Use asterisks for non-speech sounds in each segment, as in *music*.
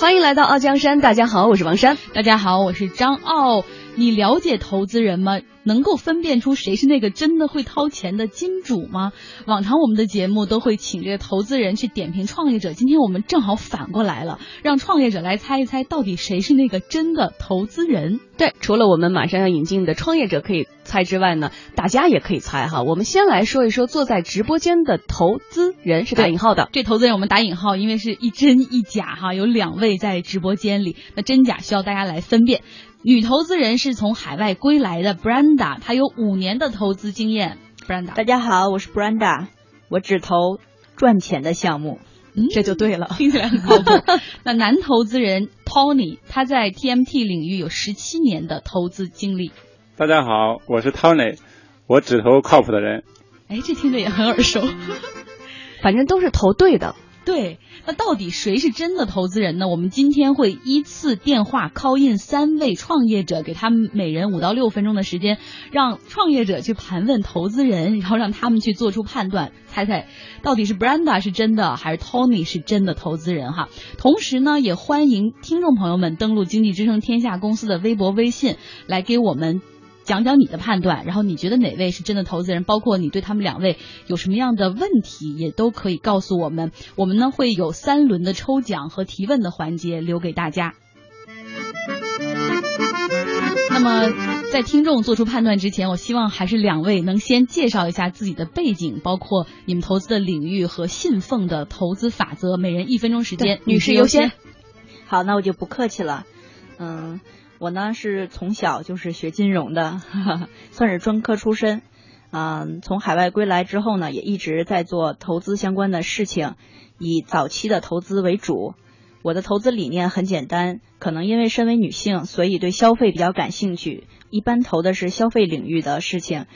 欢迎来到傲江山，大家好，我是王珊，大家好，我是张傲。你了解投资人吗？能够分辨出谁是那个真的会掏钱的金主吗？往常我们的节目都会请这个投资人去点评创业者，今天我们正好反过来了，让创业者来猜一猜到底谁是那个真的投资人。对，除了我们马上要引进的创业者可以猜之外呢，大家也可以猜哈。我们先来说一说坐在直播间的投资人是打引号的，这投资人我们打引号，因为是一真一假哈，有两位在直播间里，那真假需要大家来分辨。女投资人是从海外归来的 Branda，她有五年的投资经验。Branda，大家好，我是 Branda，我只投赚钱的项目，嗯，这就对了，听起来很靠谱。*laughs* 那男投资人 Tony，他在 TMT 领域有十七年的投资经历。大家好，我是 Tony，我只投靠谱的人。哎，这听着也很耳熟，反正都是投对的。对，那到底谁是真的投资人呢？我们今天会依次电话 call in 三位创业者，给他们每人五到六分钟的时间，让创业者去盘问投资人，然后让他们去做出判断，猜猜到底是 Brenda 是真的还是 Tony 是真的投资人哈。同时呢，也欢迎听众朋友们登录经济之声天下公司的微博、微信，来给我们。讲讲你的判断，然后你觉得哪位是真的投资人？包括你对他们两位有什么样的问题，也都可以告诉我们。我们呢会有三轮的抽奖和提问的环节留给大家。那么在听众做出判断之前，我希望还是两位能先介绍一下自己的背景，包括你们投资的领域和信奉的投资法则。每人一分钟时间，女士优先。好，那我就不客气了。嗯。我呢是从小就是学金融的，*laughs* 算是专科出身。嗯，从海外归来之后呢，也一直在做投资相关的事情，以早期的投资为主。我的投资理念很简单，可能因为身为女性，所以对消费比较感兴趣，一般投的是消费领域的事情。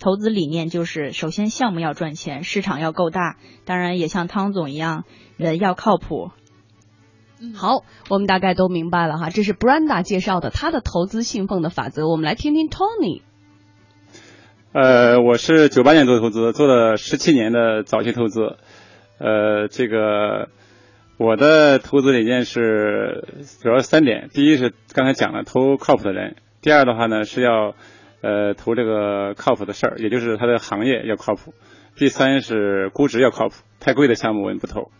投资理念就是，首先项目要赚钱，市场要够大，当然也像汤总一样，人要靠谱。好，我们大概都明白了哈，这是 Brenda 介绍的他的投资信奉的法则。我们来听听 Tony。呃，我是九八年做投资，做了十七年的早期投资。呃，这个我的投资理念是主要三点：第一是刚才讲了投靠谱的人；第二的话呢是要呃投这个靠谱的事儿，也就是他的行业要靠谱；第三是估值要靠谱，太贵的项目我们不投。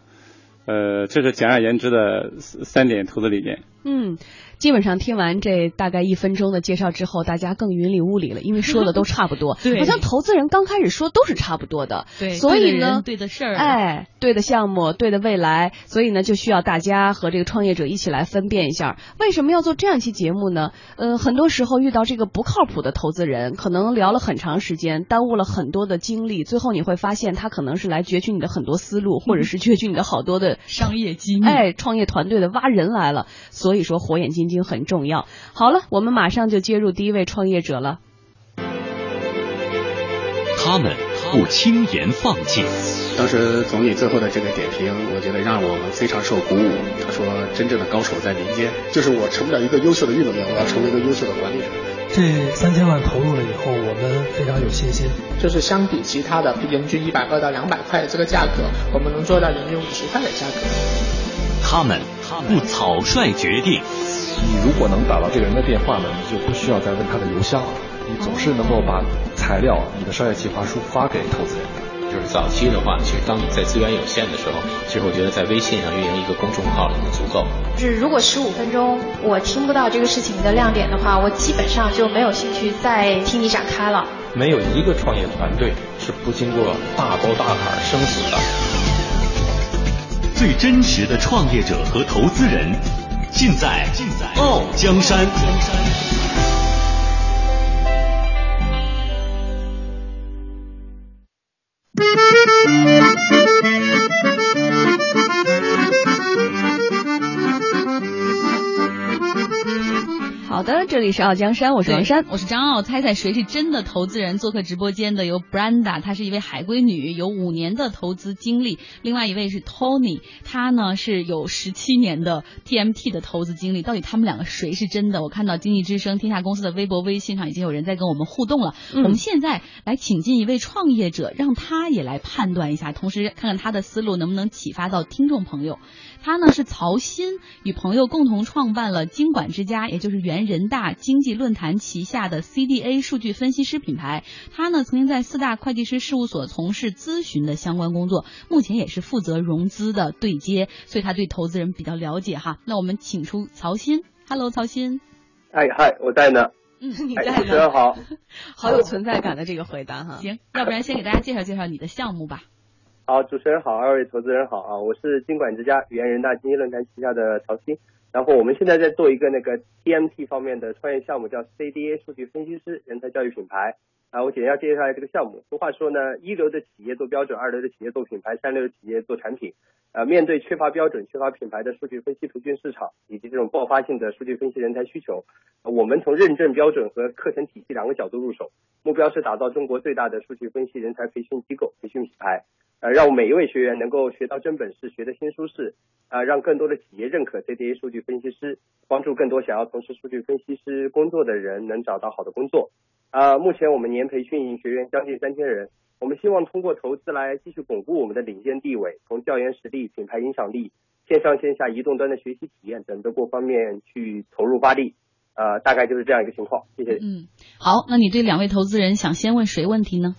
呃，这是简而言之的三点投资理念。嗯。基本上听完这大概一分钟的介绍之后，大家更云里雾里了，因为说的都差不多。*laughs* 对，好像投资人刚开始说都是差不多的。对，所以呢，对的事儿，哎，对的项目，对的未来，所以呢，就需要大家和这个创业者一起来分辨一下，为什么要做这样一期节目呢？呃，很多时候遇到这个不靠谱的投资人，可能聊了很长时间，耽误了很多的精力，最后你会发现他可能是来攫取你的很多思路，或者是攫取你的好多的 *laughs* 商业机密。哎，创业团队的挖人来了，所以说火眼金睛很重要。好了，我们马上就接入第一位创业者了。他们不轻言放弃。当时总理最后的这个点评，我觉得让我们非常受鼓舞。他说：“真正的高手在民间，就是我成不了一个优秀的运动员，我要成为一个优秀的管理者。”这三千万投入了以后，我们非常有信心。就是相比其他的人均一百二到两百块的这个价格，我们能做到人均五十块的价格。他们不草率决定。你如果能打到这个人的电话呢，你就不需要再问他的邮箱了。你总是能够把材料、你的商业计划书发给投资人。就是早期的话，其实当你在资源有限的时候，其实我觉得在微信上运营一个公众号已经足够。就是如果十五分钟我听不到这个事情的亮点的话，我基本上就没有兴趣再听你展开了。没有一个创业团队是不经过大沟大坎生死的。最真实的创业者和投资人。尽在傲江山。里是傲江山，我是王山，我是张傲。猜猜谁是真的投资人？做客直播间的有 Brenda，她是一位海归女，有五年的投资经历；另外一位是 Tony，他呢是有十七年的 TMT 的投资经历。到底他们两个谁是真的？我看到经济之声天下公司的微博、微信上已经有人在跟我们互动了。嗯、我们现在来请进一位创业者，让他也来判断一下，同时看看他的思路能不能启发到听众朋友。他呢是曹鑫，与朋友共同创办了经管之家，也就是原人大经济论坛旗下的 CDA 数据分析师品牌。他呢曾经在四大会计师事务所从事咨询的相关工作，目前也是负责融资的对接，所以他对投资人比较了解哈。那我们请出曹鑫，Hello，曹鑫。哎嗨，我在呢。嗯，你在呢。主持人 *laughs* 好。好有存在感的这个回答哈。行，要不然先给大家介绍介绍你的项目吧。好，主持人好，二位投资人好啊！我是经管之家原人大经济论坛旗下的曹鑫，然后我们现在在做一个那个 TMT 方面的创业项目，叫 CDA 数据分析师人才教育品牌啊。我简要介绍一下这个项目。俗话说呢，一流的企业做标准，二流的企业做品牌，三流的企业做产品。呃，面对缺乏标准、缺乏品牌的数据分析培训市场，以及这种爆发性的数据分析人才需求，我们从认证标准和课程体系两个角度入手，目标是打造中国最大的数据分析人才培训机构、培训品牌。呃，让每一位学员能够学到真本事，学得心舒适，啊、呃，让更多的企业认可 CDA 数据分析师，帮助更多想要从事数据分析师工作的人能找到好的工作。啊、目前我们年培训学员将近三千人，我们希望通过投资来继续巩固我们的领先地位，从教研实力、品牌影响力、线上线下移动端的学习体验等多方面去投入发力。呃，大概就是这样一个情况。谢谢。嗯，好，那你对两位投资人想先问谁问题呢？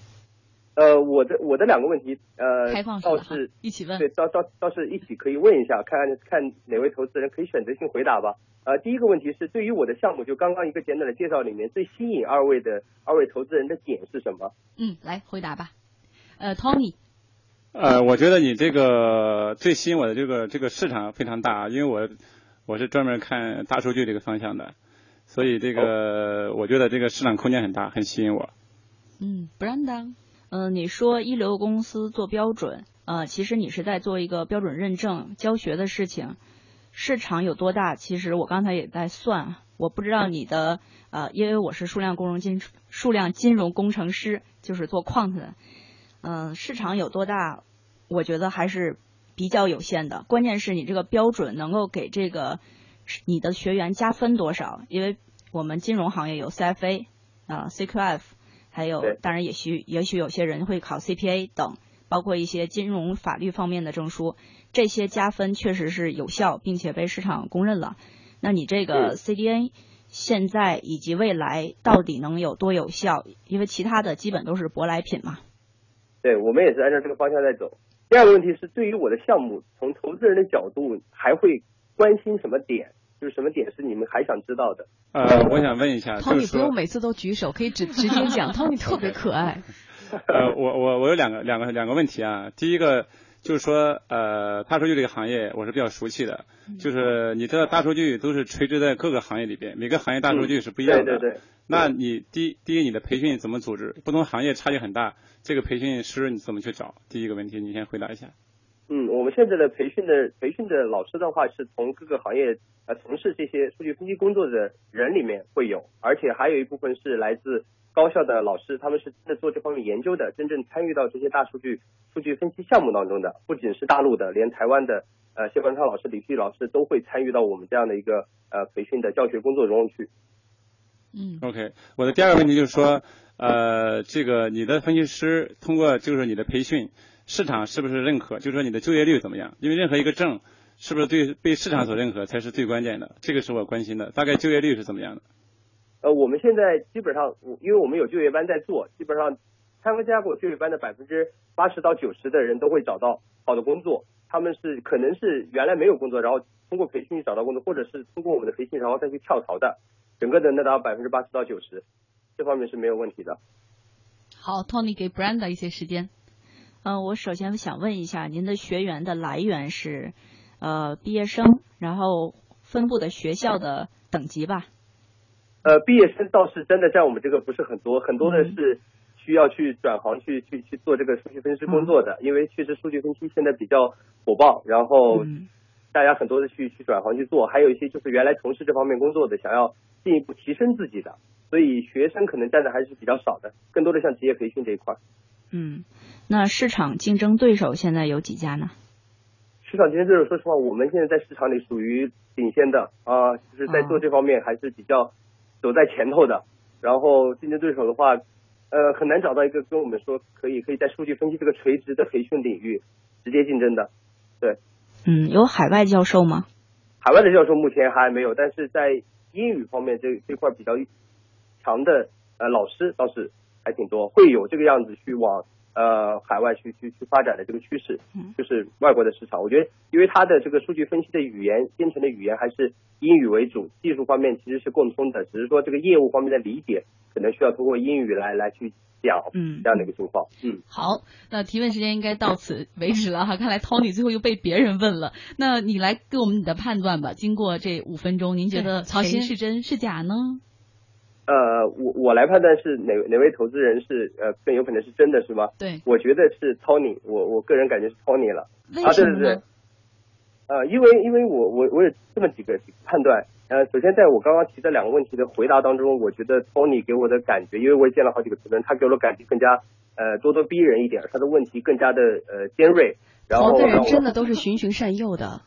呃，我的我的两个问题，呃，开放倒是一起问，对，倒倒倒是一起可以问一下，看看哪位投资人可以选择性回答吧。呃，第一个问题是，对于我的项目，就刚刚一个简短的介绍里面，最吸引二位的二位投资人的点是什么？嗯，来回答吧。呃，Tony。呃，我觉得你这个最吸引我的这个这个市场非常大，因为我我是专门看大数据这个方向的，所以这个我觉得这个市场空间很大，很吸引我。嗯，Brenda。嗯、你说一流公司做标准，呃，其实你是在做一个标准认证教学的事情。市场有多大？其实我刚才也在算，我不知道你的呃，因为我是数量工融金数量金融工程师，就是做 quant 的。嗯、市场有多大？我觉得还是比较有限的。关键是你这个标准能够给这个你的学员加分多少？因为我们金融行业有 CFA 啊、CQF。还有，当然也许也许有些人会考 CPA 等，包括一些金融法律方面的证书，这些加分确实是有效，并且被市场公认了。那你这个 CDA 现在以及未来到底能有多有效？因为其他的基本都是舶来品嘛。对，我们也是按照这个方向在走。第二个问题是，对于我的项目，从投资人的角度，还会关心什么点？就是什么点是你们还想知道的？呃，我想问一下，就是，Tony 不用每次都举手，可以直 *laughs* 直接讲，Tony *laughs* 特别可爱。呃，我我我有两个两个两个问题啊，第一个就是说，呃，大数据这个行业我是比较熟悉的，就是你知道大数据都是垂直在各个行业里边，每个行业大数据是不一样的。对对对。那你第第一，你的培训怎么组织？不同行业差距很大，这个培训师你怎么去找？第一个问题，你先回答一下。嗯，我们现在的培训的培训的老师的话，是从各个行业呃从事这些数据分析工作的人里面会有，而且还有一部分是来自高校的老师，他们是真的做这方面研究的，真正参与到这些大数据数据分析项目当中的，不仅是大陆的，连台湾的呃谢冠超老师、李旭老师都会参与到我们这样的一个呃培训的教学工作中去。嗯，OK，我的第二个问题就是说，呃，这个你的分析师通过就是你的培训。市场是不是认可？就是说你的就业率怎么样？因为任何一个证是不是对被市场所认可才是最关键的，这个是我关心的。大概就业率是怎么样的？呃，我们现在基本上，因为我们有就业班在做，基本上参加过就业班的百分之八十到九十的人都会找到好的工作。他们是可能是原来没有工作，然后通过培训找到工作，或者是通过我们的培训然后再去跳槽的，整个的那达百分之八十到九十，这方面是没有问题的。好，Tony 给 Brenda 一些时间。嗯、呃，我首先想问一下，您的学员的来源是呃毕业生，然后分布的学校的等级吧？呃，毕业生倒是真的在我们这个不是很多，很多的是需要去转行去去去做这个数据分析工作的，嗯、因为确实数据分析现在比较火爆，然后、嗯、大家很多的去去转行去做，还有一些就是原来从事这方面工作的，想要进一步提升自己的，所以学生可能占的还是比较少的，更多的像职业培训这一块。嗯，那市场竞争对手现在有几家呢？市场竞争对手，说实话，我们现在在市场里属于领先的啊，就是在做这方面还是比较走在前头的。然后竞争对手的话，呃，很难找到一个跟我们说可以可以在数据分析这个垂直的培训领域直接竞争的。对，嗯，有海外教授吗？海外的教授目前还没有，但是在英语方面这这块比较强的呃老师倒是还挺多，会有这个样子去往。呃，海外去去去发展的这个趋势，就是外国的市场。我觉得，因为它的这个数据分析的语言编程的语言还是英语为主，技术方面其实是共通的，只是说这个业务方面的理解可能需要通过英语来来去讲，嗯，这样的一个情况。嗯，好，那提问时间应该到此为止了哈。看来 Tony 最后又被别人问了，那你来给我们你的判断吧。经过这五分钟，您觉得曹鑫是真是假呢？呃，我我来判断是哪哪位投资人是呃更有可能是真的是吗？对，我觉得是 Tony，我我个人感觉是 Tony 了。为什么呢？呃，因为因为我我我有这么几个判断。呃，首先在我刚刚提的两个问题的回答当中，我觉得 Tony 给我的感觉，因为我也见了好几个投资人，他给我的感觉更加呃咄咄逼人一点，他的问题更加的呃尖锐。投资人真的都是循循善诱的。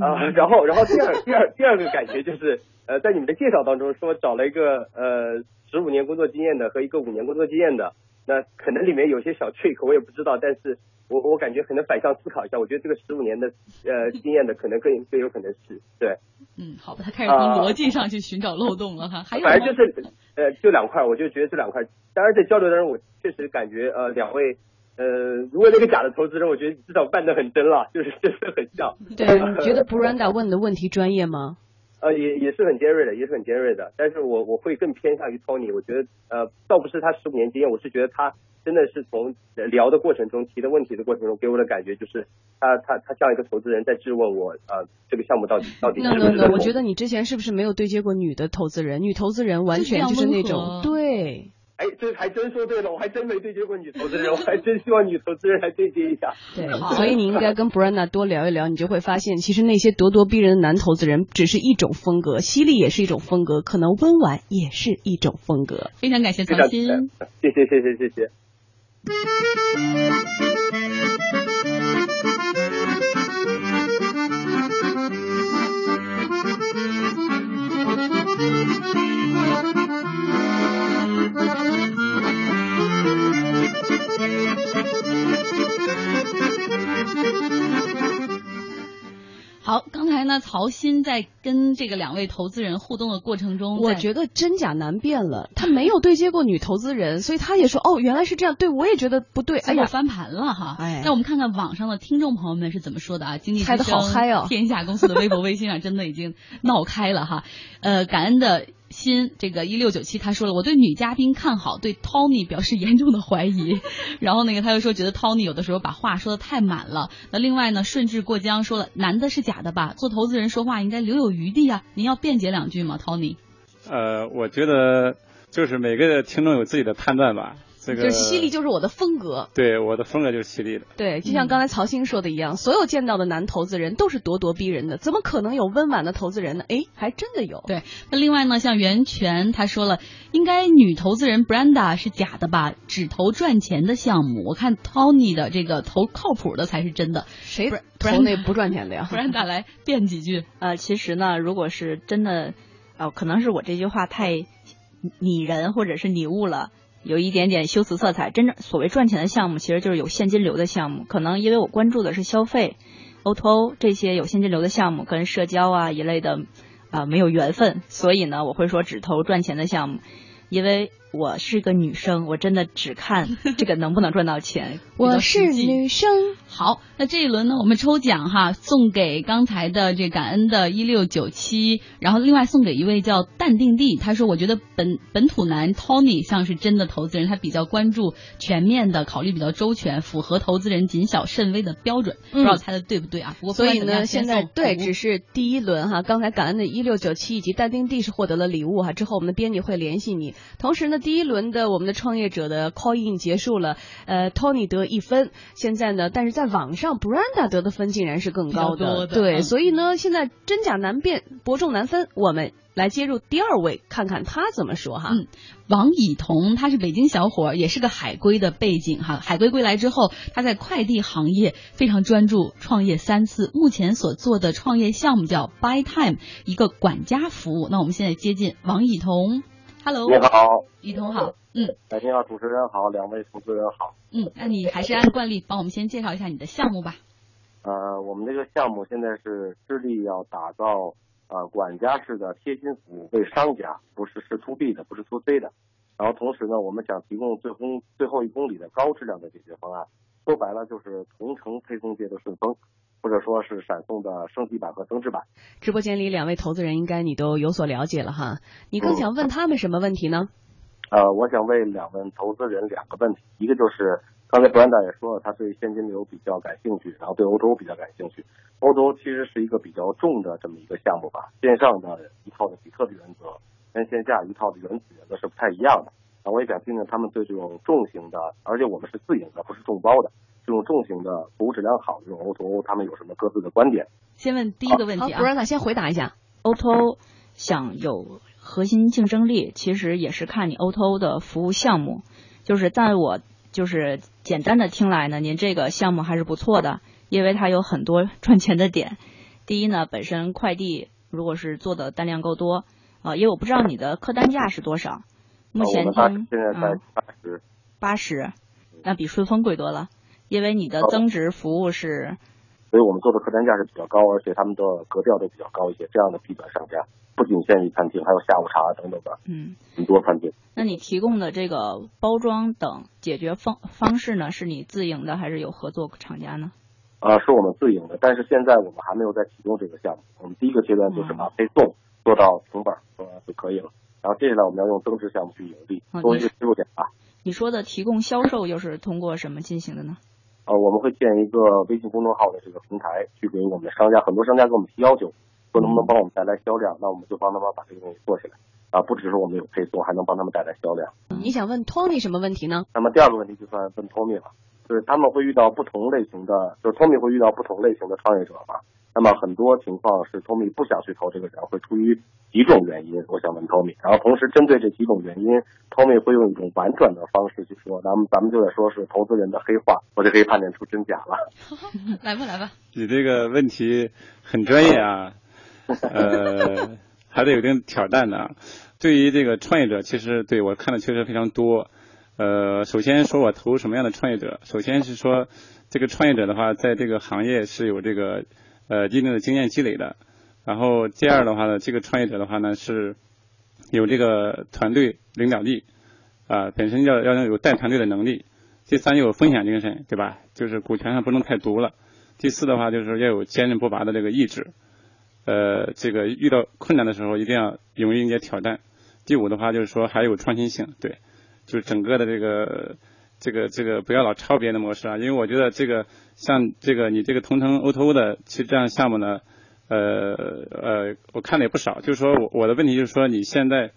啊，*laughs* 然后然后第二 *laughs* 第二第二个感觉就是。呃，在你们的介绍当中说找了一个呃十五年工作经验的和一个五年工作经验的，那可能里面有些小 trick 我也不知道，但是我我感觉可能反向思考一下，我觉得这个十五年的呃经验的可能更更有可能是对。嗯，好吧，他开始从逻辑上去寻找漏洞了哈。还有反正就是呃就两块，我就觉得这两块。当然在交流当中，我确实感觉呃两位呃如果那个假的投资人，我觉得至少办得很真了，就是真的很像。*laughs* 对，你觉得 *laughs* Branda 问的问题专业吗？呃，也也是很尖锐的，也是很尖锐的。但是我我会更偏向于 Tony，我觉得呃，倒不是他十五年经验，我是觉得他真的是从聊的过程中提的问题的过程中给我的感觉就是他他他像一个投资人在质问我呃这个项目到底到底。那那那，我觉得你之前是不是没有对接过女的投资人？女投资人完全就是那种对。哎，这还真说对了，我还真没对接过女投资人，*laughs* 我还真希望女投资人来对接一下。对，所以你应该跟 Brenda 多聊一聊，你就会发现，其实那些咄咄逼人的男投资人只是一种风格，犀利也是一种风格，可能温婉也是一种风格。非常感谢曹鑫，谢谢谢谢谢谢。*laughs* 好，刚才呢，曹鑫在跟这个两位投资人互动的过程中，我觉得真假难辨了。他没有对接过女投资人，*laughs* 所以他也说哦，原来是这样。对我也觉得不对，哎呀，翻盘了哈。哎，那我们看看网上的听众朋友们是怎么说的啊？经济开的好嗨哦！*laughs* 天下公司的微博、微信上真的已经闹开了哈。呃，感恩的。亲这个一六九七他说了，我对女嘉宾看好，对 Tony 表示严重的怀疑。*laughs* 然后那个他又说，觉得 Tony 有的时候把话说的太满了。那另外呢，顺治过江说了，男的是假的吧？做投资人说话应该留有余地啊。您要辩解两句吗，Tony？呃，我觉得就是每个听众有自己的判断吧。这个犀利就是我的风格，对我的风格就是犀利的。对，就像刚才曹鑫说的一样，所有见到的男投资人都是咄咄逼人的，怎么可能有温婉的投资人呢？哎，还真的有。对，那另外呢，像袁泉他说了，应该女投资人 Brenda 是假的吧？只投赚钱的项目，我看 Tony 的这个投靠谱的才是真的。谁投那不赚钱的呀？Brenda 来辩几句。*laughs* 呃，其实呢，如果是真的，呃，可能是我这句话太拟人或者是拟物了。有一点点修辞色彩，真正所谓赚钱的项目，其实就是有现金流的项目。可能因为我关注的是消费，O to O 这些有现金流的项目，跟社交啊一类的啊没有缘分，所以呢，我会说只投赚钱的项目，因为。我是个女生，我真的只看 *laughs* 这个能不能赚到钱。我是女生。好，那这一轮呢，我们抽奖哈，送给刚才的这感恩的一六九七，然后另外送给一位叫淡定地，他说我觉得本本土男 Tony 像是真的投资人，他比较关注全面的，考虑比较周全，符合投资人谨小慎微的标准。不知道猜的对不对啊？不过所以呢，现在对，只是第一轮哈。刚才感恩的一六九七以及淡定地是获得了礼物哈，之后我们的编辑会联系你，同时呢。第一轮的我们的创业者的 call in 结束了，呃，Tony 得一分，现在呢，但是在网上 Branda 得的分竟然是更高的，对，嗯、所以呢，现在真假难辨，伯仲难分，我们。来接入第二位，看看他怎么说哈。嗯，王以彤，他是北京小伙，也是个海归的背景哈。海归归来之后，他在快递行业非常专注，创业三次，目前所做的创业项目叫 Buy Time，一个管家服务。那我们现在接近王以彤，Hello，你好，以彤好，嗯，哎，你好，主持人好，两位主持人好，嗯，那你还是按惯例帮我们先介绍一下你的项目吧。呃，我们这个项目现在是致力要打造。呃，管家式的贴心服务，为商家，不是是 to B 的，不是 to C 的。然后同时呢，我们想提供最公最后一公里的高质量的解决方案。说白了就是同城配送界的顺丰，或者说是闪送的升级版和增值版。直播间里两位投资人应该你都有所了解了哈，你更想问他们什么问题呢？嗯、呃，我想问两位投资人两个问题，一个就是刚才 Brenda 也说了，他对现金流比较感兴趣，然后对欧洲比较感兴趣。欧洲其实是一个比较重的这么一个项目吧，线上的一套的比特币原则跟线下一套的原子原则是不太一样的。啊，我也想听听他们对这种重型的，而且我们是自营的，不是众包的这种重型的服务质量好这种 O2O，他们有什么各自的观点？先问第一个问题啊，不让他先回答一下。O2O 想有核心竞争力，其实也是看你 O2O 的服务项目。就是在我就是简单的听来呢，您这个项目还是不错的。因为它有很多赚钱的点。第一呢，本身快递如果是做的单量够多，啊、呃，因为我不知道你的客单价是多少。目前听现在在八十，八十，那比顺丰贵多了。因为你的增值服务是，所以我们做的客单价是比较高，而且他们的格调都比较高一些。这样的 B 端商家不仅限于餐厅，还有下午茶等等的，嗯，很多餐厅。那你提供的这个包装等解决方方式呢，是你自营的还是有合作厂家呢？啊，是我们自营的，但是现在我们还没有在启动这个项目。我们第一个阶段就是把配送做到成本呃就可以了，然后接下来我们要用增值项目去盈利，作为一个切入点吧。你说的提供销售又是通过什么进行的呢？呃，我们会建一个微信公众号的这个平台，去给我们的商家，很多商家给我们提要求，说能不能帮我们带来销量，那我们就帮他们把这个东西做起来。啊，不只是我们有配送，还能帮他们带来销量。你想问 Tony 什么问题呢？那么第二个问题就算问 Tony 了。就是他们会遇到不同类型的，就是 Tommy 会遇到不同类型的创业者嘛。那么很多情况是 Tommy 不想去投这个人，会出于几种原因。我想问 Tommy，然后同时针对这几种原因，Tommy 会用一种婉转的方式去说，咱们咱们就得说是投资人的黑话，我就可以判断出真假了。*laughs* 来吧，来吧。你这个问题很专业啊，*laughs* 呃，还得有点挑战的。对于这个创业者，其实对我看的确实非常多。呃，首先说我投什么样的创业者，首先是说这个创业者的话，在这个行业是有这个呃一定的经验积累的。然后第二的话呢，这个创业者的话呢是有这个团队领导力啊、本身要要有带团队的能力。第三有风险精神，对吧？就是股权上不能太独了。第四的话就是要有坚韧不拔的这个意志。呃，这个遇到困难的时候一定要勇于迎接挑战。第五的话就是说还有创新性，对。就是整个的这个这个这个不要老抄别人的模式啊，因为我觉得这个像这个你这个同城 O2O 的其实这样项目呢，呃呃，我看的也不少。就是说我我的问题就是说你现在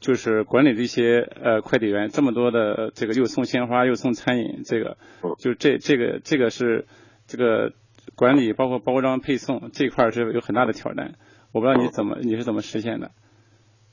就是管理这些呃快递员这么多的这个又送鲜花又送餐饮，这个就这这个这个是这个管理包括包装配送这一块是有很大的挑战。我不知道你怎么你是怎么实现的？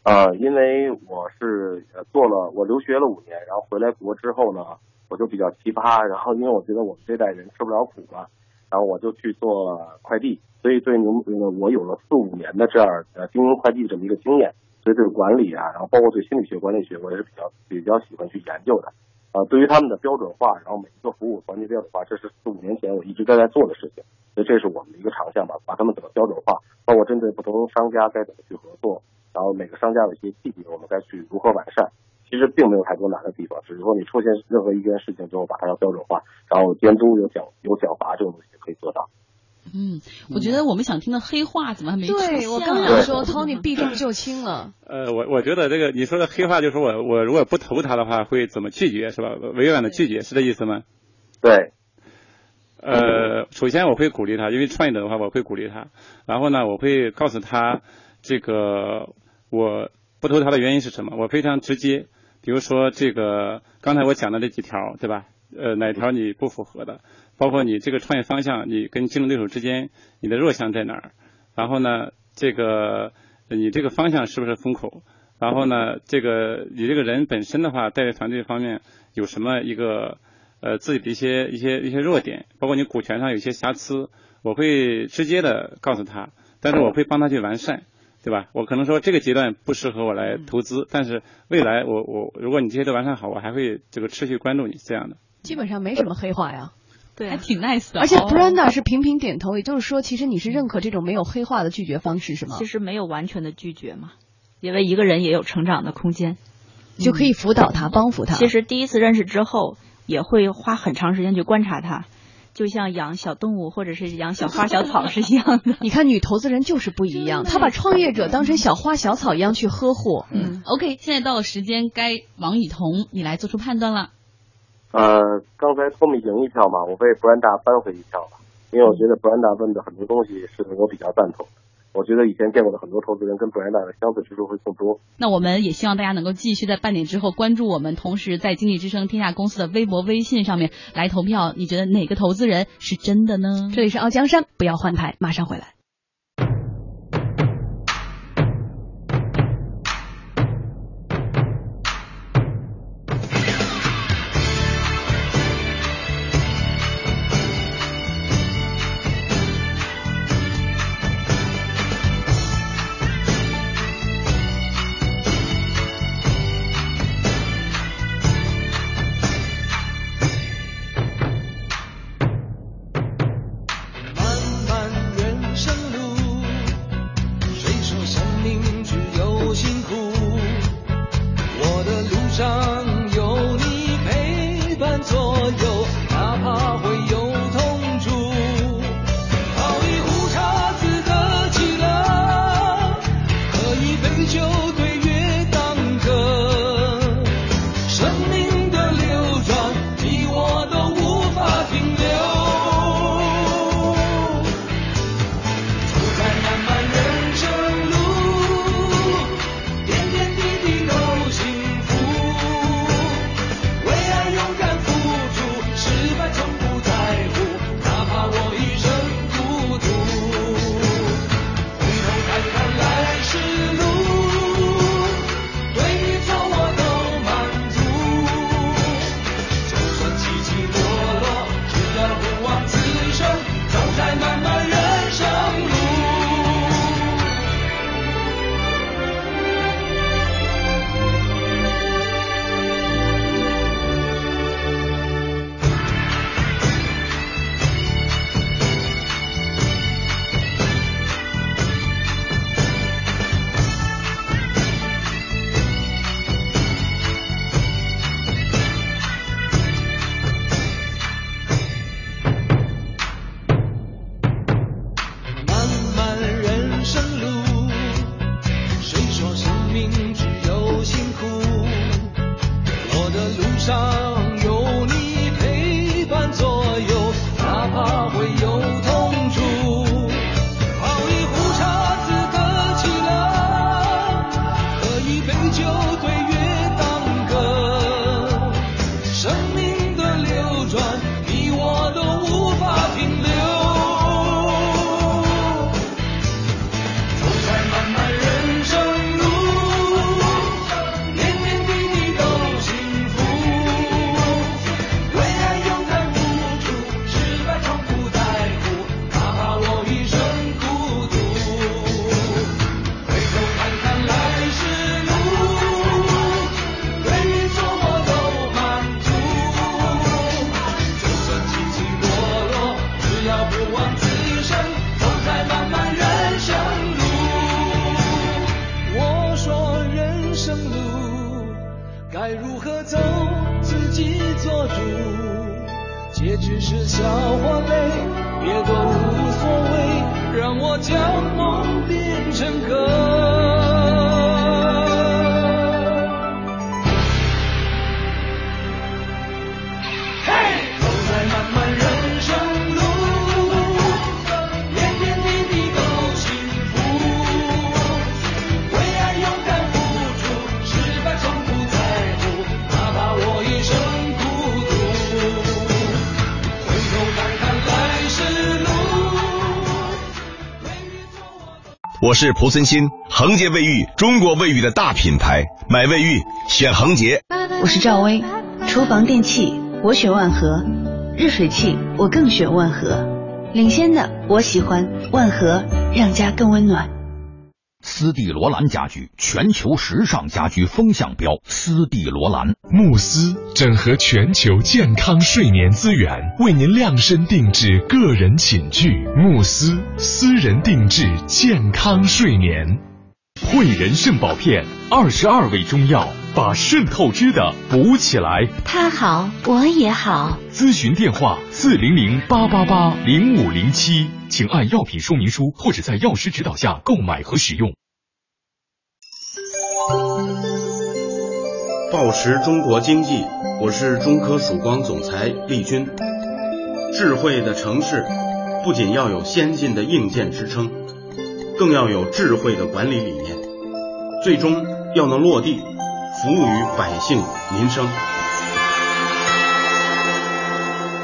呃，因为我是做了，我留学了五年，然后回来国之后呢，我就比较奇葩，然后因为我觉得我们这代人吃不了苦嘛，然后我就去做快递，所以对您呃我有了四五年的这样呃经营快递这么一个经验，所以对管理啊，然后包括对心理学、管理学，我也是比较比较喜欢去研究的。啊，对于他们的标准化，然后每一个服务环节标准化，这是四五年前我一直在在做的事情，所以这是我们的一个长项吧，把他们怎么标准化，包括针对不同商家该怎么去合作。然后每个商家的一些细节，我们该去如何完善。其实并没有太多难的地方，只是说你出现任何一件事情之后，把它要标准化，然后监督有奖有奖罚这种东西可以做到。嗯，我觉得我们想听的黑话怎么还没出现、啊？对我刚想说，Tony 避重就轻了。呃，我我觉得这个你说的黑话，就是我我如果不投他的话，会怎么拒绝是吧？委婉的拒绝是这意思吗？对。呃，首先我会鼓励他，因为创业者的话，我会鼓励他。然后呢，我会告诉他，这个我不投他的原因是什么？我非常直接，比如说这个刚才我讲的这几条，对吧？呃，哪条你不符合的？包括你这个创业方向，你跟竞争对手之间你的弱项在哪儿？然后呢，这个你这个方向是不是风口？然后呢，这个你这个人本身的话，带领团队方面有什么一个呃自己的一些一些一些弱点？包括你股权上有些瑕疵，我会直接的告诉他，但是我会帮他去完善，对吧？我可能说这个阶段不适合我来投资，但是未来我我如果你这些都完善好，我还会这个持续关注你这样的。基本上没什么黑话呀。对，还挺 nice 的。而且 Brenda 是频频点头，也就是说，其实你是认可这种没有黑化的拒绝方式，是吗？其实没有完全的拒绝嘛，因为一个人也有成长的空间，就可以辅导他、帮扶他。其实第一次认识之后，也会花很长时间去观察他，就像养小动物或者是养小花小草是一样的。*laughs* 你看，女投资人就是不一样，她把创业者当成小花小草一样去呵护。嗯，OK，现在到了时间，该王雨桐你来做出判断了。呃，刚才托米赢一票嘛，我被布兰达扳回一票了，因为我觉得布兰达问的很多东西是我比较赞同。我觉得以前见过的很多投资人跟布兰纳的相似之处会更多。那我们也希望大家能够继续在半点之后关注我们，同时在经济之声天下公司的微博、微信上面来投票。你觉得哪个投资人是真的呢？这里是傲江山，不要换台，马上回来。我是蒲森新，恒洁卫浴，中国卫浴的大品牌，买卫浴选恒洁。我是赵薇，厨房电器我选万和，热水器我更选万和，领先的我喜欢万和，让家更温暖。斯蒂罗兰家居，全球时尚家居风向标。斯蒂罗兰慕斯整合全球健康睡眠资源，为您量身定制个人寝具。慕斯私人定制健康睡眠。汇仁肾宝片，二十二味中药，把肾透支的补起来。他好，我也好。咨询电话：四零零八八八零五零七，请按药品说明书或者在药师指导下购买和使用。报时中国经济，我是中科曙光总裁丽军。智慧的城市，不仅要有先进的硬件支撑，更要有智慧的管理理念，最终要能落地，服务于百姓民生。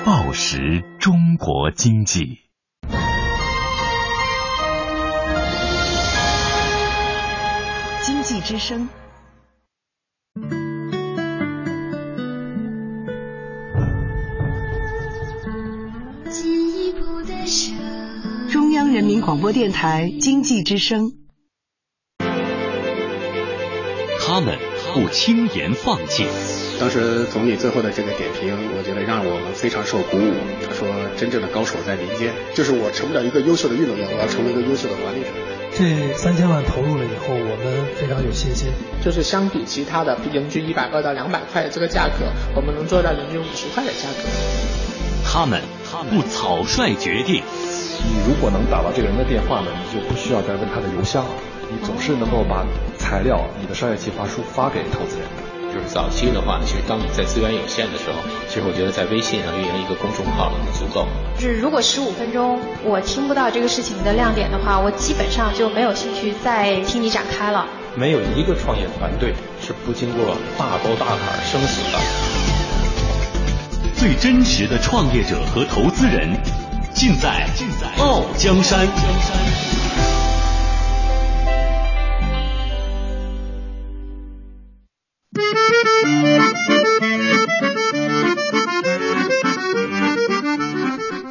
报时中国经济，经济之声。中央人民广播电台经济之声。他们不轻言放弃。当时总理最后的这个点评，我觉得让我们非常受鼓舞。他说：“真正的高手在民间，就是我成不了一个优秀的运动员，我要成为一个优秀的管理者。”这三千万投入了以后，我们非常有信心。就是相比其他的平均一百二到两百块的这个价格，我们能做到人均五十块的价格。他们不草率决定。你如果能打到这个人的电话呢，你就不需要再问他的邮箱，你总是能够把材料、你的商业计划书发给投资人的。就是早期的话，其实当你在资源有限的时候，其实我觉得在微信上运营一个公众号足够。就是如果十五分钟我听不到这个事情的亮点的话，我基本上就没有兴趣再听你展开了。没有一个创业团队是不经过大沟大坎生死的。最真实的创业者和投资人，尽在尽在傲江山。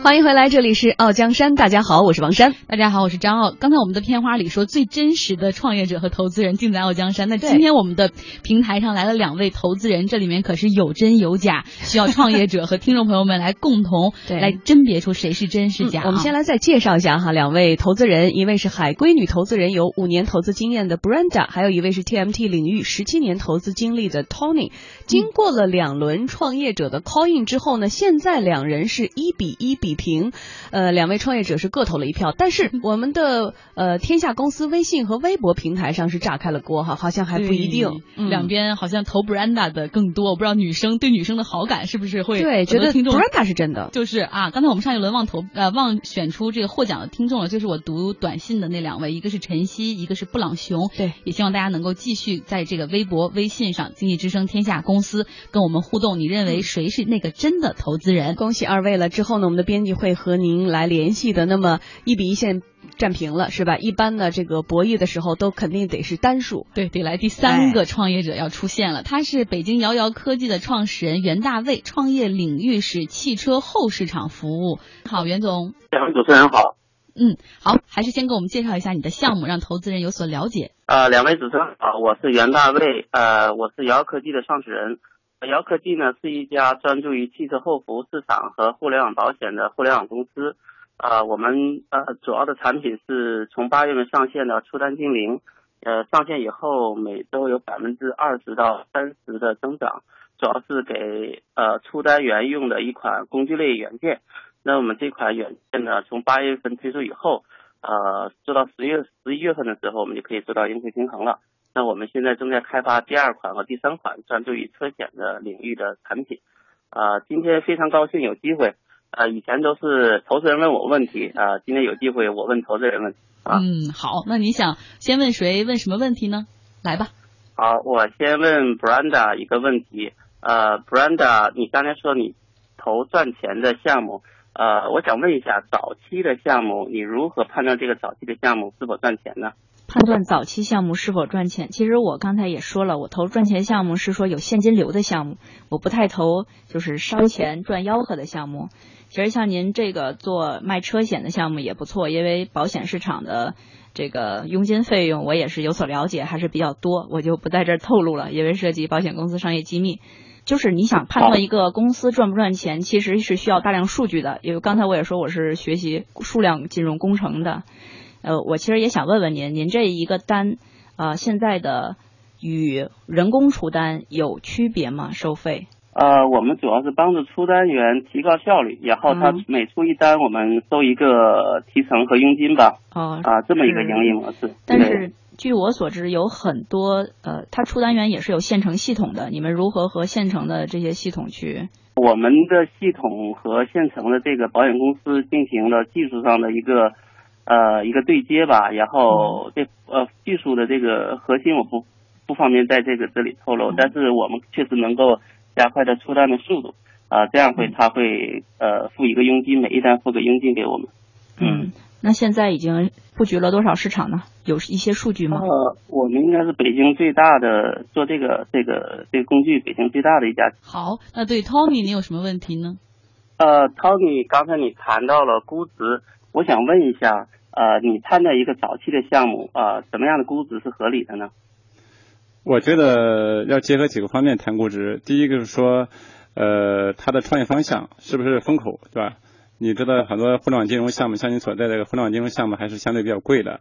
欢迎回来，这里是傲江山。大家好，我是王珊。大家好，我是张傲。刚才我们的片花里说，最真实的创业者和投资人尽在傲江山。那今天我们的平台上来了两位投资人，这里面可是有真有假，*laughs* 需要创业者和听众朋友们来共同来甄别出谁是真是假、嗯。我们先来再介绍一下哈，两位投资人，一位是海归女投资人，有五年投资经验的 Brenda，还有一位是 TMT 领域十七年投资经历的 Tony。经过了两轮创业者的 call in 之后呢，现在两人是一比一比平，呃，两位创业者是各投了一票，但是 *laughs* 我们的呃天下公司微信和微博平台上是炸开了锅哈，好像还不一定，嗯、两边好像投 Branda 的更多，我不知道女生对女生的好感是不是会对觉得 Branda 是真的，就是啊，刚才我们上一轮忘投呃忘选出这个获奖的听众了，就是我读短信的那两位，一个是晨曦，一个是布朗熊，对，也希望大家能够继续在这个微博、微信上经济之声天下公司跟我们互动，你认为谁是那个真的投资人？恭喜二位了！之后呢，我们的编辑会和您来联系的。那么一比一线战平了，是吧？一般的这个博弈的时候，都肯定得是单数，对，得来第三个创业者要出现了。他是北京摇摇科技的创始人袁大卫，创业领域是汽车后市场服务。好，袁总，两位主持人好。嗯，好，还是先给我们介绍一下你的项目，让投资人有所了解。呃，两位主持人好，我是袁大卫，呃，我是摇摇科技的创始人。姚科技呢是一家专注于汽车后服务市场和互联网保险的互联网公司。呃，我们呃主要的产品是从八月份上线的出单精灵，呃上线以后每周有百分之二十到三十的增长，主要是给呃出单员用的一款工具类软件。那我们这款软件呢，从八月份推出以后，呃做到十月十一月份的时候，我们就可以做到盈亏平衡了。那我们现在正在开发第二款和第三款专注于车险的领域的产品，啊、呃，今天非常高兴有机会，呃，以前都是投资人问我问题，啊、呃，今天有机会我问投资人问题。啊、嗯，好，那你想先问谁？问什么问题呢？来吧。好，我先问 Brenda 一个问题，呃，Brenda，你刚才说你投赚钱的项目，呃，我想问一下，早期的项目你如何判断这个早期的项目是否赚钱呢？判断早期项目是否赚钱，其实我刚才也说了，我投赚钱项目是说有现金流的项目，我不太投就是烧钱赚吆喝的项目。其实像您这个做卖车险的项目也不错，因为保险市场的这个佣金费用我也是有所了解，还是比较多，我就不在这儿透露了，因为涉及保险公司商业机密。就是你想判断一个公司赚不赚钱，其实是需要大量数据的。因为刚才我也说我是学习数量金融工程的。呃，我其实也想问问您，您这一个单，呃，现在的与人工出单有区别吗？收费？呃，我们主要是帮助出单员提高效率，然后他每出一单，我们收一个提成和佣金吧。哦，啊，这么一个盈利模式。但是据我所知，有很多呃，他出单员也是有现成系统的，你们如何和现成的这些系统去？我们的系统和现成的这个保险公司进行了技术上的一个。呃，一个对接吧，然后这呃技术的这个核心我不不方便在这个这里透露，但是我们确实能够加快的出单的速度啊，这样会他会呃付一个佣金，每一单付个佣金给我们。嗯，那现在已经布局了多少市场呢？有一些数据吗？呃，我们应该是北京最大的做这个这个这个工具，北京最大的一家。好，那对 Tony 你有什么问题呢？呃，Tony，刚才你谈到了估值。我想问一下，呃，你判断一个早期的项目，呃，什么样的估值是合理的呢？我觉得要结合几个方面谈估值。第一个是说，呃，它的创业方向是不是风口，对吧？你知道很多互联网金融项目，像你所在的互联网金融项目还是相对比较贵的。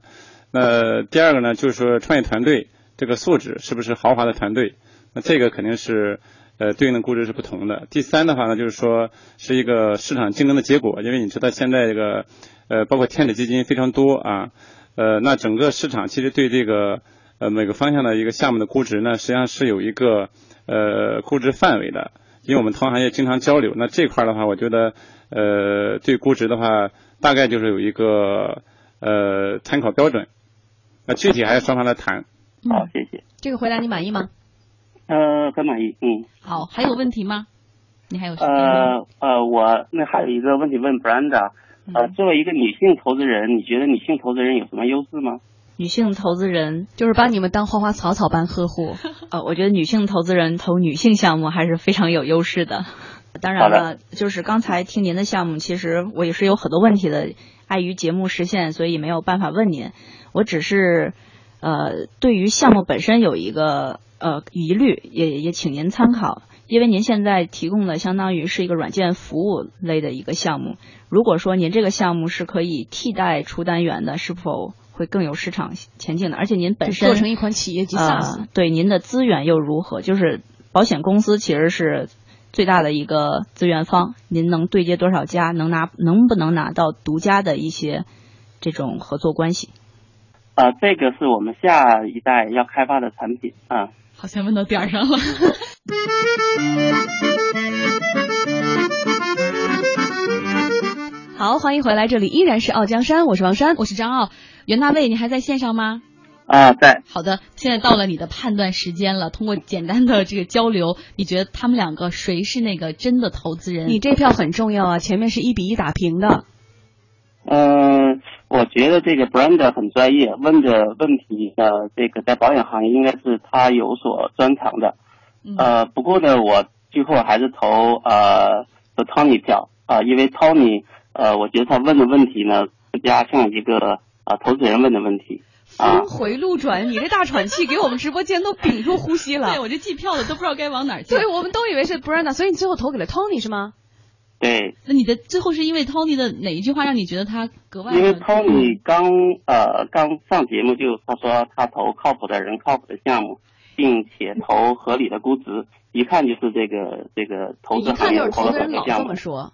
那第二个呢，就是说创业团队这个素质是不是豪华的团队？那这个肯定是。呃，对应的估值是不同的。第三的话呢，就是说是一个市场竞争的结果，因为你知道现在这个呃，包括天使基金非常多啊，呃，那整个市场其实对这个呃每个方向的一个项目的估值呢，实际上是有一个呃估值范围的。因为我们同行业经常交流，那这块的话，我觉得呃对估值的话，大概就是有一个呃参考标准。那具体还要双方来谈。好，谢谢。这个回答你满意吗？呃，很满意，嗯。好，还有问题吗？你还有什么？呃呃，我那还有一个问题问 Brenda，呃，作为一个女性投资人，你觉得女性投资人有什么优势吗？女性投资人就是把你们当花花草草般呵护。*laughs* 呃，我觉得女性投资人投女性项目还是非常有优势的。当然了，就是刚才听您的项目，其实我也是有很多问题的，碍于节目时限，所以没有办法问您。我只是呃，对于项目本身有一个。呃，疑虑也也请您参考，因为您现在提供的相当于是一个软件服务类的一个项目。如果说您这个项目是可以替代出单元的，是否会更有市场前景的？而且您本身做成一款企业级 SaaS，对您的资源又如何？就是保险公司其实是最大的一个资源方，您能对接多少家？能拿能不能拿到独家的一些这种合作关系？啊，这个是我们下一代要开发的产品啊。好像问到点儿上了。*laughs* 好，欢迎回来，这里依然是傲江山，我是王山，我是张傲。袁大卫，你还在线上吗？啊，在。好的，现在到了你的判断时间了。通过简单的这个交流，你觉得他们两个谁是那个真的投资人？你这票很重要啊，前面是一比一打平的。嗯。我觉得这个 brand 很专业，问的问题呃，这个在保险行业应该是他有所专长的。呃，不过呢，我最后还是投呃投 Tony 票啊，因为 Tony 呃，我觉得他问的问题呢，更加像一个啊投资人问的问题。峰回路转，你这大喘气给我们直播间都屏住呼吸了。*laughs* 对，我这计票的都不知道该往哪儿去。对，我们都以为是 Brenda，所以你最后投给了 Tony 是吗？对，那你的最后是因为 Tony 的哪一句话让你觉得他格外？因为 Tony 刚呃刚上节目就他说他投靠谱的人、靠谱的项目，并且投合理的估值，一看就是这个这个投资行业投的老这么说。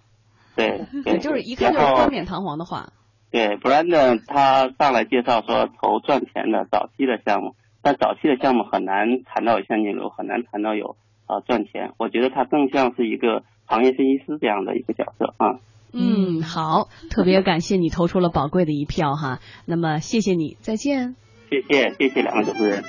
对，*laughs* 就是一看就是冠冕堂皇的话。对，Brandon 他上来介绍说投赚钱的早期的项目，但早期的项目很难谈到有现金流，很难谈到有啊赚钱。我觉得他更像是一个。行业分析师这样的一个角色啊，嗯，好，特别感谢你投出了宝贵的一票哈，那么谢谢你，再见，谢谢谢谢两位主持人。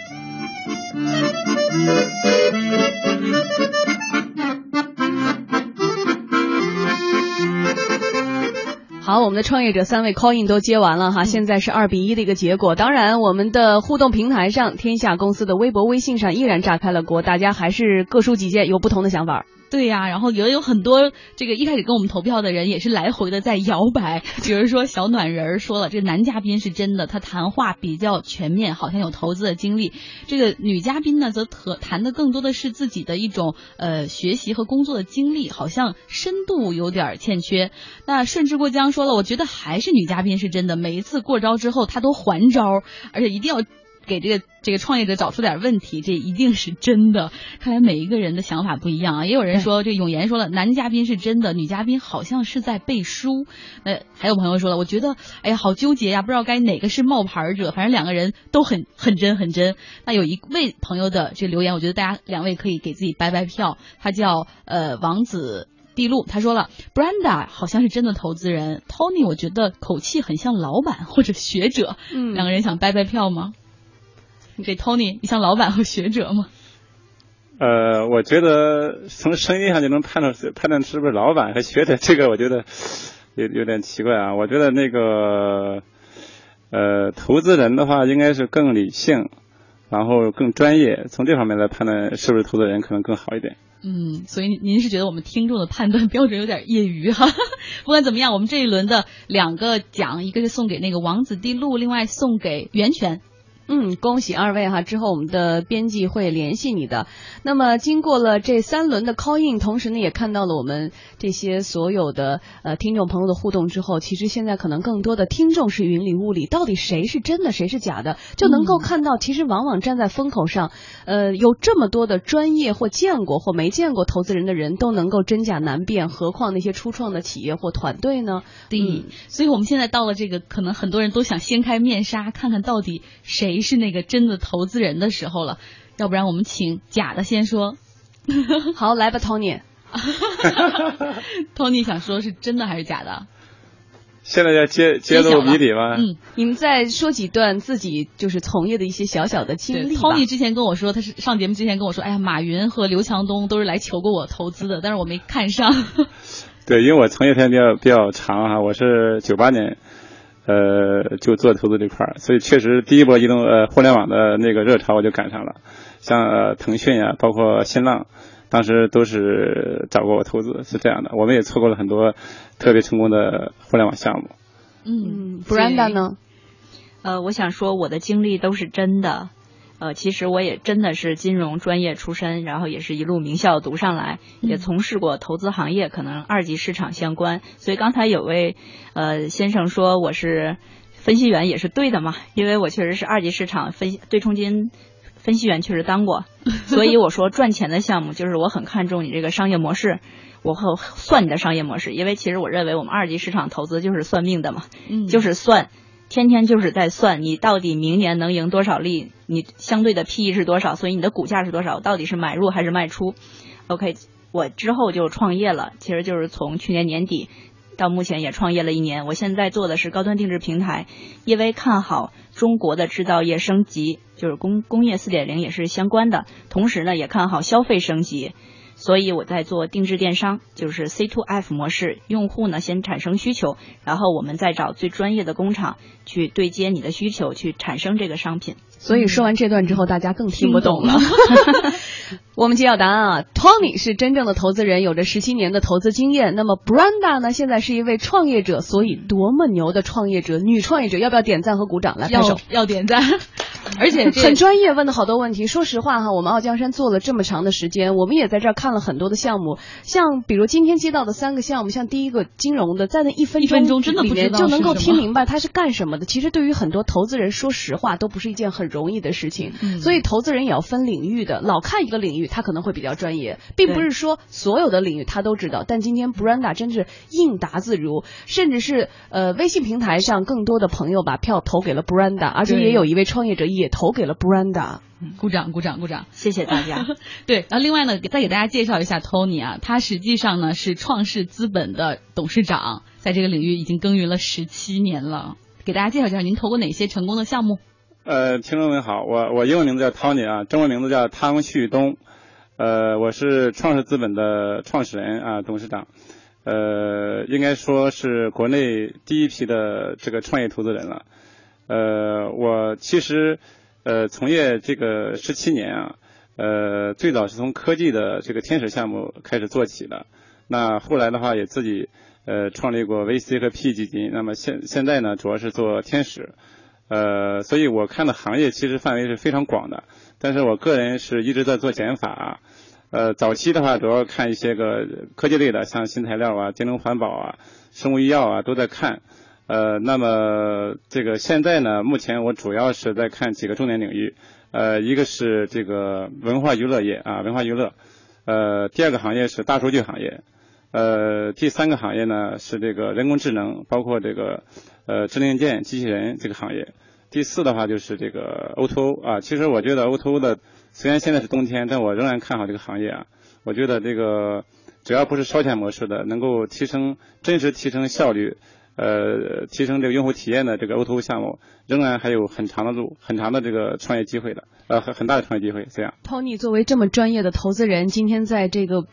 好，我们的创业者三位 call in 都接完了哈，现在是二比一的一个结果。当然，我们的互动平台上，天下公司的微博、微信上依然炸开了锅，大家还是各抒己见，有不同的想法。对呀、然后也有很多这个一开始跟我们投票的人也是来回的在摇摆，*laughs* 比如说小暖人儿说了，这个男嘉宾是真的，他谈话比较全面，好像有投资的经历。这个女嘉宾呢，则谈谈的更多的是自己的一种呃学习和工作的经历，好像深度有点欠缺。那顺治过江说了，我觉得还是女嘉宾是真的，每一次过招之后，她都还招，而且一定要。给这个这个创业者找出点问题，这一定是真的。*laughs* 看来每一个人的想法不一样啊。也有人说，这永言说了，男嘉宾是真的，女嘉宾好像是在背书。呃，还有朋友说了，我觉得，哎呀，好纠结呀，不知道该哪个是冒牌者。反正两个人都很很真很真。那有一位朋友的这留言，我觉得大家两位可以给自己掰掰票。他叫呃王子。地路他说了，Brenda 好像是真的投资人，Tony 我觉得口气很像老板或者学者。嗯，两个人想掰掰票吗？这 Tony，你像老板和学者吗？呃，我觉得从声音上就能判断判断是不是老板和学者，这个我觉得有有点奇怪啊。我觉得那个呃，投资人的话应该是更理性，然后更专业，从这方面来判断是不是投资人可能更好一点。嗯，所以您是觉得我们听众的判断标准有点业余哈？不管怎么样，我们这一轮的两个奖，一个是送给那个王子地路，另外送给袁泉。嗯，恭喜二位哈！之后我们的编辑会联系你的。那么经过了这三轮的 call in，同时呢也看到了我们这些所有的呃听众朋友的互动之后，其实现在可能更多的听众是云里雾里，到底谁是真的，谁是假的，就能够看到，其实往往站在风口上，呃，有这么多的专业或见过或没见过投资人的人都能够真假难辨，何况那些初创的企业或团队呢？对，嗯、所以我们现在到了这个可能很多人都想掀开面纱，看看到底谁是那个真的投资人的时候了。要不然我们请假的先说。*laughs* 好，来吧，Tony。*laughs* Tony 想说是真的还是假的？现在要揭揭露谜底吗？嗯，你们再说几段自己就是从业的一些小小的经历吧。Tony 之前跟我说，他是上节目之前跟我说，哎呀，马云和刘强东都是来求过我投资的，但是我没看上。*laughs* 对，因为我从业时间比较比较长哈，我是九八年，呃，就做投资这块儿，所以确实第一波移动呃互联网的那个热潮我就赶上了，像呃腾讯呀，包括新浪。当时都是找过我投资，是这样的。我们也错过了很多特别成功的互联网项目。嗯，Brenda 呢？呃，我想说我的经历都是真的。呃，其实我也真的是金融专业出身，然后也是一路名校读上来，也从事过投资行业，可能二级市场相关。所以刚才有位呃先生说我是分析员，也是对的嘛，因为我确实是二级市场分析对冲基金。分析员确实当过，*laughs* 所以我说赚钱的项目就是我很看重你这个商业模式，我会算你的商业模式，因为其实我认为我们二级市场投资就是算命的嘛，嗯，就是算，天天就是在算你到底明年能赢多少利，你相对的 PE 是多少，所以你的股价是多少，到底是买入还是卖出？OK，我之后就创业了，其实就是从去年年底。到目前也创业了一年，我现在做的是高端定制平台，因为看好中国的制造业升级，就是工工业四点零也是相关的，同时呢也看好消费升级，所以我在做定制电商，就是 C to F 模式，用户呢先产生需求，然后我们再找最专业的工厂去对接你的需求，去产生这个商品。所以说完这段之后，大家更听不懂了。*laughs* 我们揭晓答案啊，Tony 是真正的投资人，有着十七年的投资经验。那么 Brenda 呢，现在是一位创业者，所以多么牛的创业者，女创业者，要不要点赞和鼓掌？来拍手，要点赞。而且 *laughs* 很专业，问的好多问题。说实话哈，我们傲江山做了这么长的时间，我们也在这儿看了很多的项目，像比如今天接到的三个项目，像第一个金融的，在那一分一分钟真的里面就能够听明白它是干什么的。其实对于很多投资人，说实话都不是一件很容易的事情。嗯、所以投资人也要分领域的，老看一个领域，他可能会比较专业，并不是说所有的领域他都知道。但今天 Brenda 真是应答自如，甚至是呃微信平台上更多的朋友把票投给了 Brenda，而且也有一位创业者也投给了 Brenda。鼓掌，鼓掌，鼓掌！谢谢大家。*laughs* 对，然后另外呢，再给大家介绍一下 Tony 啊，他实际上呢是创世资本的董事长，在这个领域已经耕耘了十七年了。给大家介绍一下，您投过哪些成功的项目？呃，听众们好，我我英文名字叫 Tony 啊，中文名字叫汤旭东，呃，我是创世资本的创始人啊，董事长。呃，呃，应该说是国内第一批的这个创业投资人了。呃，我其实呃从业这个十七年啊，呃，最早是从科技的这个天使项目开始做起的。那后来的话也自己呃创立过 VC 和 P 基金。那么现现在呢，主要是做天使。呃，所以我看的行业其实范围是非常广的。但是我个人是一直在做减法。呃，早期的话主要看一些个科技类的，像新材料啊、节能环保啊、生物医药啊都在看。呃，那么这个现在呢，目前我主要是在看几个重点领域。呃，一个是这个文化娱乐业啊，文化娱乐。呃，第二个行业是大数据行业。呃，第三个行业呢是这个人工智能，包括这个呃智能硬件、机器人这个行业。第四的话就是这个 O2O O 啊，其实我觉得 O2O 的。虽然现在是冬天，但我仍然看好这个行业啊。我觉得这个只要不是烧钱模式的，能够提升真实提升效率，呃，提升这个用户体验的这个 O2O 项目，仍然还有很长的路，很长的这个创业机会的，呃，很很大的创业机会。这样，Tony 作为这么专业的投资人，今天在这个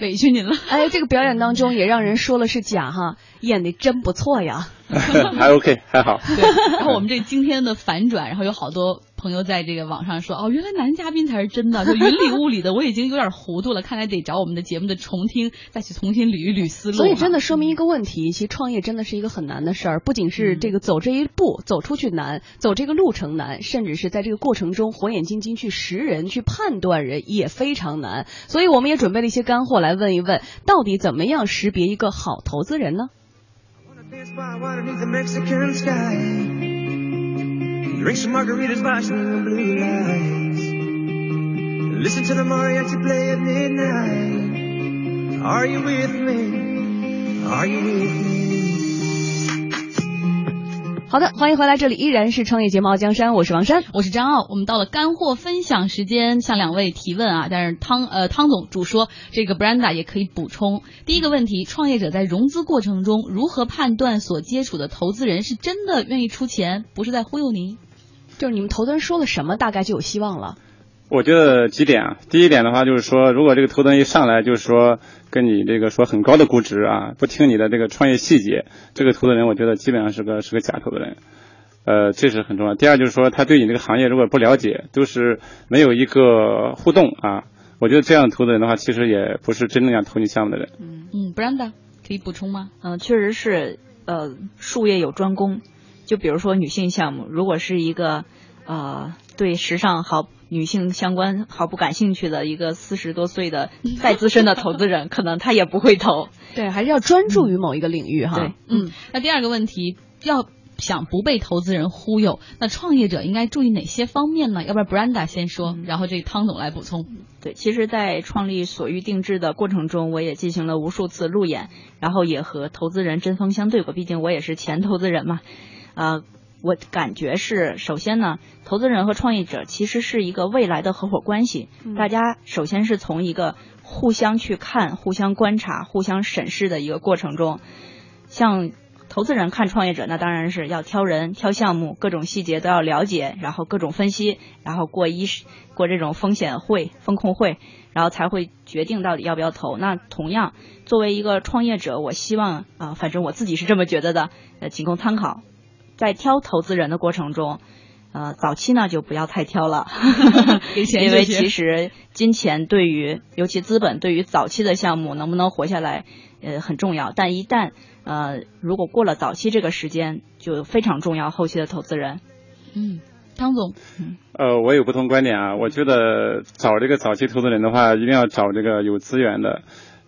委屈您了。*laughs* 哎，这个表演当中也让人说了是假哈，演的真不错呀。*laughs* 还 OK，还好。对，然后我们这今天的反转，然后有好多。朋友在这个网上说，哦，原来男嘉宾才是真的，就云里雾里的，我已经有点糊涂了。看来得找我们的节目的重听，再去重新捋一捋思路。所以真的说明一个问题，其实创业真的是一个很难的事儿，不仅是这个走这一步走出去难，走这个路程难，甚至是在这个过程中火眼金睛去识人、去判断人也非常难。所以我们也准备了一些干货来问一问，到底怎么样识别一个好投资人呢？Drink some margaritas watching the blue lights. Listen to the mariachi play at midnight. Are you with me? Are you with me? 好的，欢迎回来，这里依然是创业节目《江山》，我是王珊，我是张傲，我们到了干货分享时间，向两位提问啊。但是汤呃汤总主说，这个 Brenda 也可以补充。第一个问题，创业者在融资过程中如何判断所接触的投资人是真的愿意出钱，不是在忽悠你？就是你们投资人说了什么，大概就有希望了。我觉得几点啊，第一点的话就是说，如果这个投资人一上来就是说跟你这个说很高的估值啊，不听你的这个创业细节，这个投资人我觉得基本上是个是个假投资人。呃，这是很重要。第二就是说，他对你这个行业如果不了解，都是没有一个互动啊，我觉得这样投资人的话，其实也不是真正想投你项目的人。嗯嗯，Brenda 可以补充吗？嗯，确实是，呃，术业有专攻。就比如说女性项目，如果是一个呃对时尚好女性相关毫不感兴趣的一个四十多岁的再资深的投资人，*laughs* 可能他也不会投。对，还是要专注于某一个领域哈。对，嗯。那第二个问题，要想不被投资人忽悠，那创业者应该注意哪些方面呢？要不然 Branda 先说，然后这汤总来补充。对，其实，在创立所欲定制的过程中，我也进行了无数次路演，然后也和投资人针锋相对过，毕竟我也是前投资人嘛。啊，我感觉是，首先呢，投资人和创业者其实是一个未来的合伙关系。大家首先是从一个互相去看、互相观察、互相审视的一个过程中，像投资人看创业者，那当然是要挑人、挑项目，各种细节都要了解，然后各种分析，然后过一过这种风险会、风控会，然后才会决定到底要不要投。那同样，作为一个创业者，我希望啊，反正我自己是这么觉得的，呃，仅供参考。在挑投资人的过程中，呃，早期呢就不要太挑了，*laughs* 因为其实金钱对于尤其资本对于早期的项目能不能活下来，呃很重要。但一旦呃如果过了早期这个时间，就非常重要后期的投资人。嗯，汤总，呃，我有不同观点啊，我觉得找这个早期投资人的话，一定要找这个有资源的。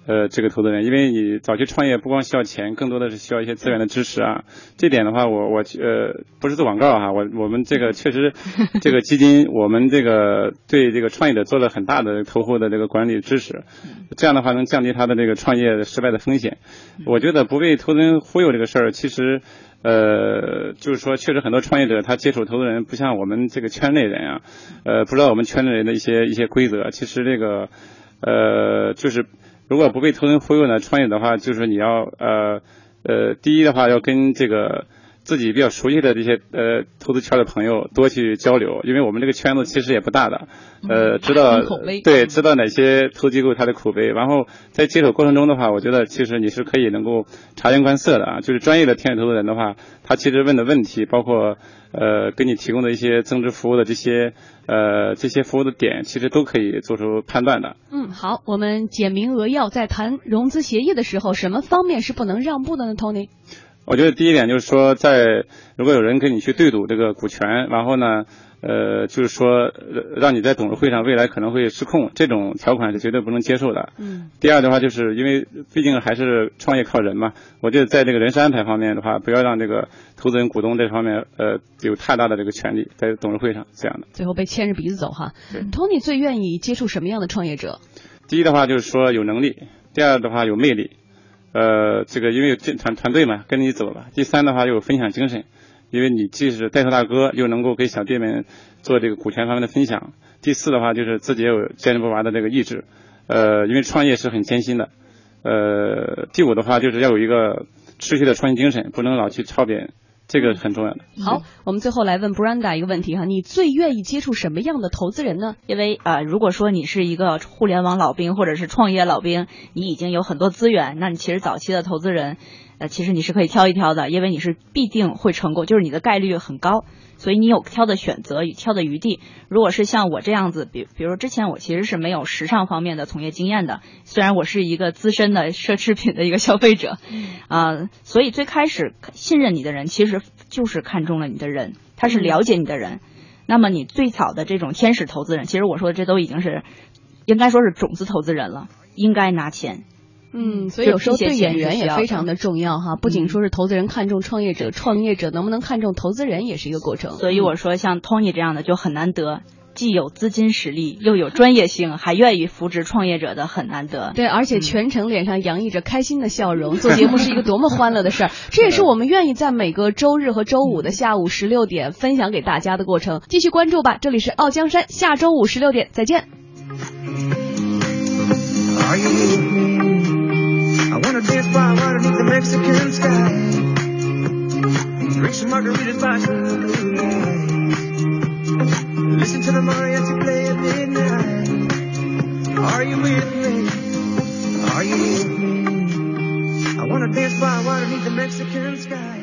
呃，这个投资人，因为你早期创业不光需要钱，更多的是需要一些资源的支持啊。这点的话，我我呃不是做广告哈，我我们这个确实 *laughs* 这个基金，我们这个对这个创业者做了很大的投后的这个管理支持，这样的话能降低他的这个创业失败的风险。我觉得不被投资人忽悠这个事儿，其实呃就是说，确实很多创业者他接触投资人不像我们这个圈内人啊，呃不知道我们圈内人的一些一些规则。其实这个呃就是。如果不被投资人忽悠呢？创业的话，就是你要呃呃，第一的话要跟这个自己比较熟悉的这些呃投资圈的朋友多去交流，因为我们这个圈子其实也不大的，呃，知道对知道哪些投资机构它的口碑，然后在接手过程中的话，我觉得其实你是可以能够察言观色的啊，就是专业的天使投资人的话，他其实问的问题，包括呃给你提供的一些增值服务的这些呃这些服务的点，其实都可以做出判断的。嗯，好，我们简明扼要，在谈融资协议的时候，什么方面是不能让步的呢，Tony？我觉得第一点就是说，在如果有人跟你去对赌这个股权，然后呢，呃，就是说让你在董事会上未来可能会失控，这种条款是绝对不能接受的。嗯。第二的话，就是因为毕竟还是创业靠人嘛，我觉得在这个人事安排方面的话，不要让这个投资人、股东这方面呃有太大的这个权利在董事会上这样的。最后被牵着鼻子走哈。Tony 最愿意接触什么样的创业者？第一的话就是说有能力，第二的话有魅力。呃，这个因为这团团队嘛，跟你走了。第三的话，又有分享精神，因为你既是带头大哥，又能够给小弟们做这个股权方面的分享。第四的话，就是自己也有坚韧不拔的这个意志，呃，因为创业是很艰辛的。呃，第五的话，就是要有一个持续的创新精神，不能老去抄别人这个很重要的。好，我们最后来问 Branda 一个问题哈，你最愿意接触什么样的投资人呢？因为啊，如果说你是一个互联网老兵或者是创业老兵，你已经有很多资源，那你其实早期的投资人，呃，其实你是可以挑一挑的，因为你是必定会成功，就是你的概率很高。所以你有挑的选择与挑的余地。如果是像我这样子，比比如之前我其实是没有时尚方面的从业经验的，虽然我是一个资深的奢侈品的一个消费者，啊，所以最开始信任你的人其实就是看中了你的人，他是了解你的人。那么你最早的这种天使投资人，其实我说的这都已经是应该说是种子投资人了，应该拿钱。嗯，所以有时候对演员也非常的重要哈，不仅说是投资人看重创业者，创业者能不能看重投资人也是一个过程。所以我说像 Tony 这样的就很难得，既有资金实力，又有专业性，还愿意扶植创业者的很难得。对，而且全程脸上洋溢着开心的笑容，*laughs* 做节目是一个多么欢乐的事儿。这也是我们愿意在每个周日和周五的下午十六点分享给大家的过程。继续关注吧，这里是傲江山，下周五十六点再见。I wanna dance by underneath the Mexican sky. Drink some margaritas by blue. Listen to the mariachi play at midnight. Are you with me? Are you with me? I wanna dance by underneath the Mexican sky.